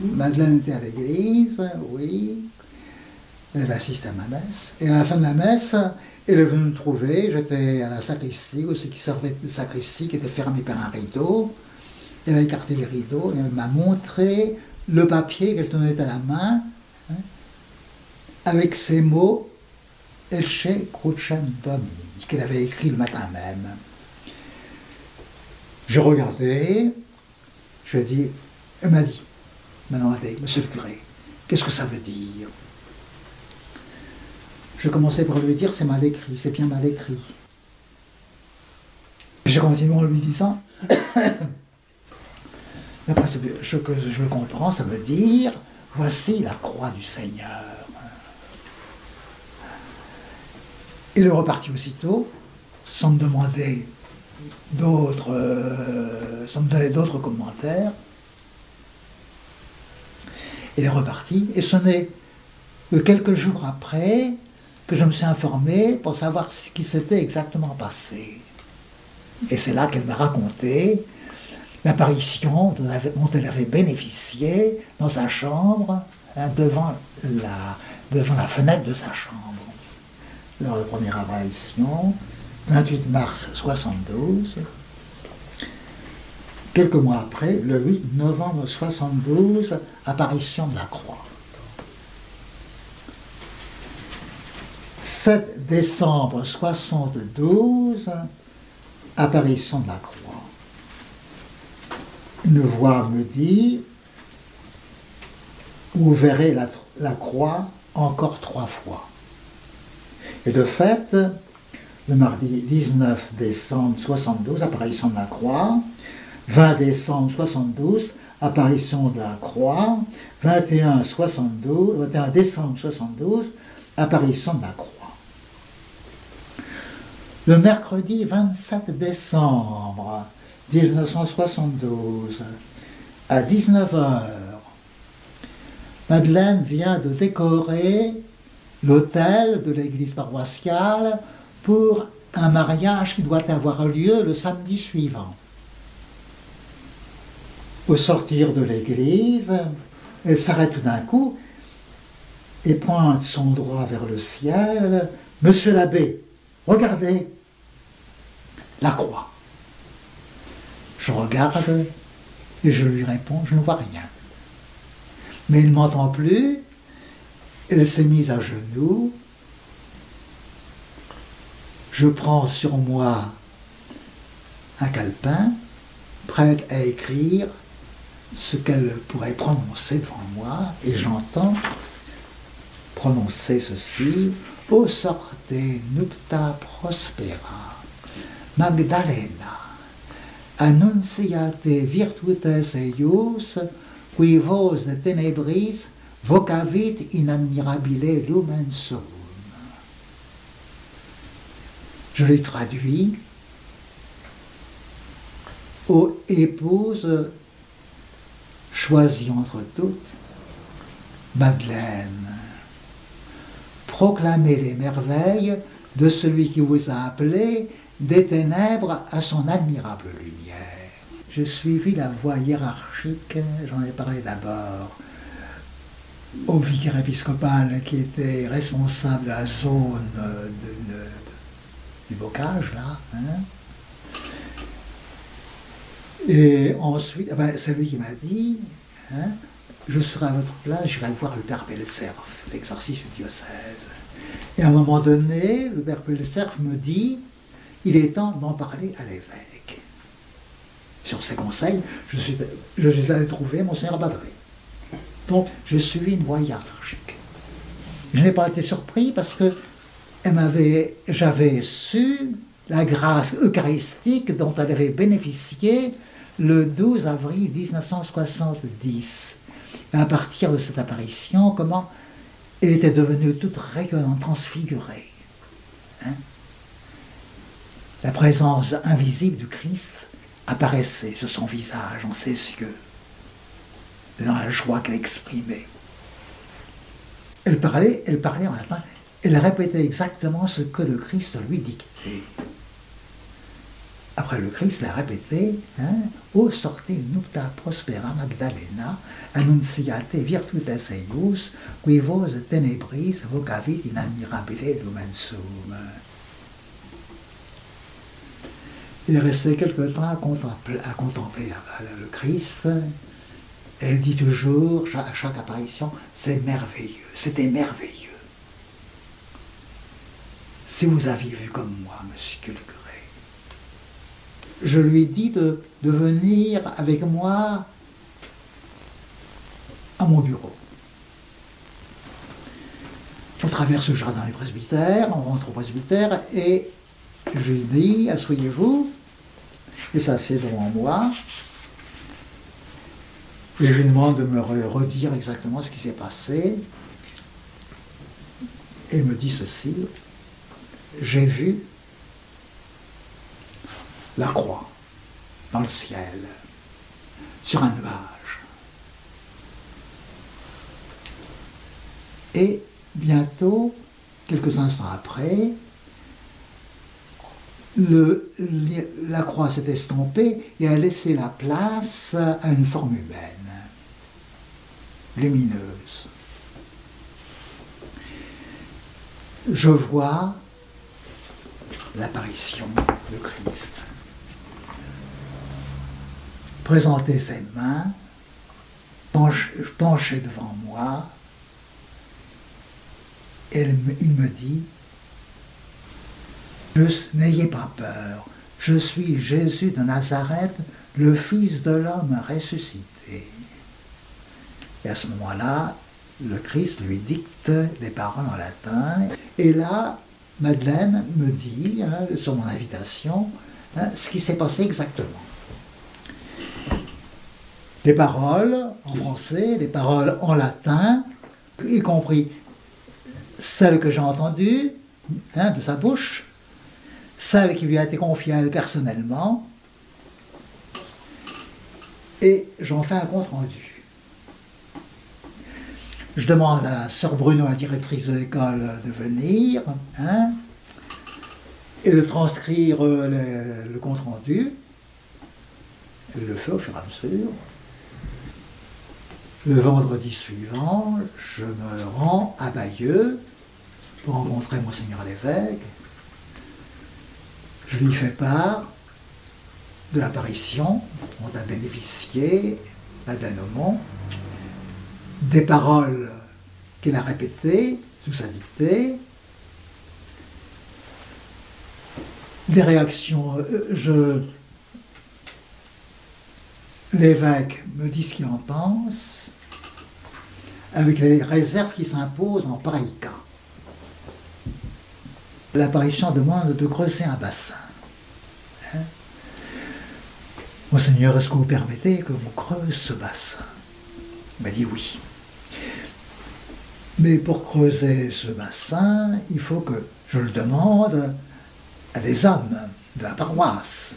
Madeleine était à l'église, oui. Elle avait assisté à ma messe. Et à la fin de la messe, elle est venue me trouver. J'étais à la sacristie, ce qui servait de sacristie, qui était fermée par un rideau. Elle a écarté les rideaux et elle m'a montré le papier qu'elle tenait à la main, hein, avec ces mots Elche Crucem Domini, qu'elle avait écrit le matin même. Je regardais, je dit, elle m'a dit, maintenant, monsieur le curé, qu'est-ce que ça veut dire? Je commençais par lui dire, c'est mal écrit, c'est bien mal écrit. J'ai continué en lui disant, ce je le comprends, ça veut dire, voici la croix du Seigneur. Il est reparti aussitôt, sans me demander d'autres, euh, sans me donner d'autres commentaires. Il est reparti, et ce n'est que quelques jours après que je me suis informé pour savoir ce qui s'était exactement passé. Et c'est là qu'elle m'a raconté l'apparition dont elle avait bénéficié dans sa chambre, hein, devant, la, devant la fenêtre de sa chambre. Lors de la première apparition, 28 mars 72. Quelques mois après, le 8 novembre 72, apparition de la croix. 7 décembre 72, apparition de la croix. Une voix me dit, vous verrez la, croix encore trois fois. Et de fait, le mardi 19 décembre 72, apparition de la croix, 20 décembre 72, apparition de la croix, 21, 72, 21 décembre 72, apparition de la croix. Le mercredi 27 décembre 1972, à 19h, Madeleine vient de décorer l'hôtel de l'église paroissiale pour un mariage qui doit avoir lieu le samedi suivant. Au sortir de l'église, elle s'arrête tout d'un coup et pointe son droit vers le ciel. Monsieur l'abbé, regardez la croix. Je regarde et je lui réponds, je ne vois rien. Mais il ne m'entend plus elle s'est mise à genoux. Je prends sur moi un calepin, prête à écrire ce qu'elle pourrait prononcer devant moi, et j'entends prononcer ceci O sorte nupta prospera, Magdalena, annunciate virtutes eius, qui vos de tenebris vocavit in admirabile lumen sum. Je l'ai traduit. Ô épouse choisie entre toutes, Madeleine, proclamez les merveilles de celui qui vous a appelé des ténèbres à son admirable lumière. J'ai suivi la voie hiérarchique, j'en ai parlé d'abord, au vicaire épiscopal qui était responsable de la zone du bocage, là. Hein. Et ensuite, eh ben, c'est lui qui m'a dit, hein, je serai à votre place, j'irai voir le père Pelserf, l'exorcisme du diocèse. Et à un moment donné, le père Pelserf me dit, il est temps d'en parler à l'évêque. Sur ses conseils, je suis, je suis allé trouver Monseigneur Badré. Donc, je suis une voie hiérarchique. Je n'ai pas été surpris parce que j'avais su la grâce eucharistique dont elle avait bénéficié le 12 avril 1970. Et à partir de cette apparition, comment elle était devenue toute rayonnante, transfigurée. Hein. la présence invisible du Christ apparaissait sur son visage, en ses yeux dans la joie qu'elle exprimait. Elle parlait, elle parlait en latin, elle répétait exactement ce que le Christ lui dictait. Après le Christ l'a répété, hein, O sorte nuta prospera Magdalena, annunciate virtutes eius, qui vos tenebris vocavit in admirabile lumen sum. Il est resté quelque temps à contempler, le Christ, il dit toujours, à chaque apparition, c'est merveilleux, c'était merveilleux. Si vous aviez vu comme moi, monsieur le je lui ai dit de, venir avec moi à mon bureau. On traverse le jardin du presbytère, on rentre au presbytère et je lui dis, asseyez-vous, et ça c'est devant moi. Et je lui demande de me redire exactement ce qui s'est passé. Et il me dit ceci, j'ai vu la croix dans le ciel, sur un nuage. Et bientôt, quelques instants après, la croix s'est estampée et a laissé la place à une forme humaine, lumineuse. Je vois l'apparition de Christ présenter ses mains, pencher devant moi, et il me dit, n'ayez pas peur, je suis Jésus de Nazareth, le Fils de l'homme ressuscité. Et à ce moment-là, le Christ lui dicte des paroles en latin. Et là, Madeleine me dit, hein, sur mon invitation, hein, ce qui s'est passé exactement les paroles en français, les paroles en latin, y compris celles que j'ai entendues hein, de sa bouche, celles qui lui a été confiées à elle personnellement, et j'en fais un compte rendu. Je demande à Sœur Bruno, la directrice de l'école, de venir hein, et de transcrire le, le compte rendu. Je le fais au fur et à mesure. Le vendredi suivant, je me rends à Bayeux pour rencontrer Monseigneur l'évêque. Je lui fais part de l'apparition dont a bénéficié Madame Aumont, des paroles qu'il a répétées sous sa dictée, des réactions. Euh, je, l'évêque me dit ce qu'il en pense avec les réserves qui s'imposent en pareil cas. L'apparition demande de creuser un bassin. Hein? Monseigneur, est-ce que vous permettez que vous creuse ce bassin? Il m'a dit oui. Mais pour creuser ce bassin, il faut que je le demande à des hommes de la paroisse.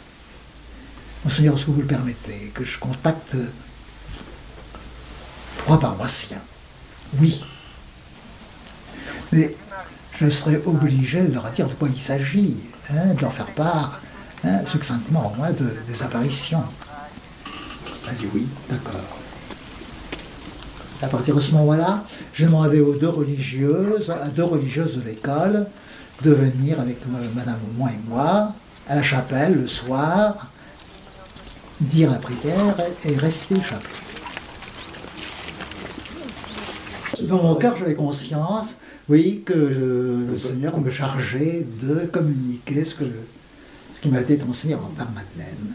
Monseigneur, est-ce que vous le permettez que je contacte trois paroissiens? Oui. Mais je serais obligé de leur dire de quoi il s'agit, hein, de leur faire part hein, succinctement au moins de, des apparitions. Elle dit oui, d'accord. À partir de ce moment-là, j'ai demandé aux deux religieuses, à deux religieuses de l'école, de venir avec euh, Madame Aumont et moi à la chapelle le soir, dire la prière et rester chapelet. Dans mon cœur, j'avais conscience, oui, que le Seigneur me chargeait de communiquer ce, que, ce qui m'a été enseigné par Madeleine.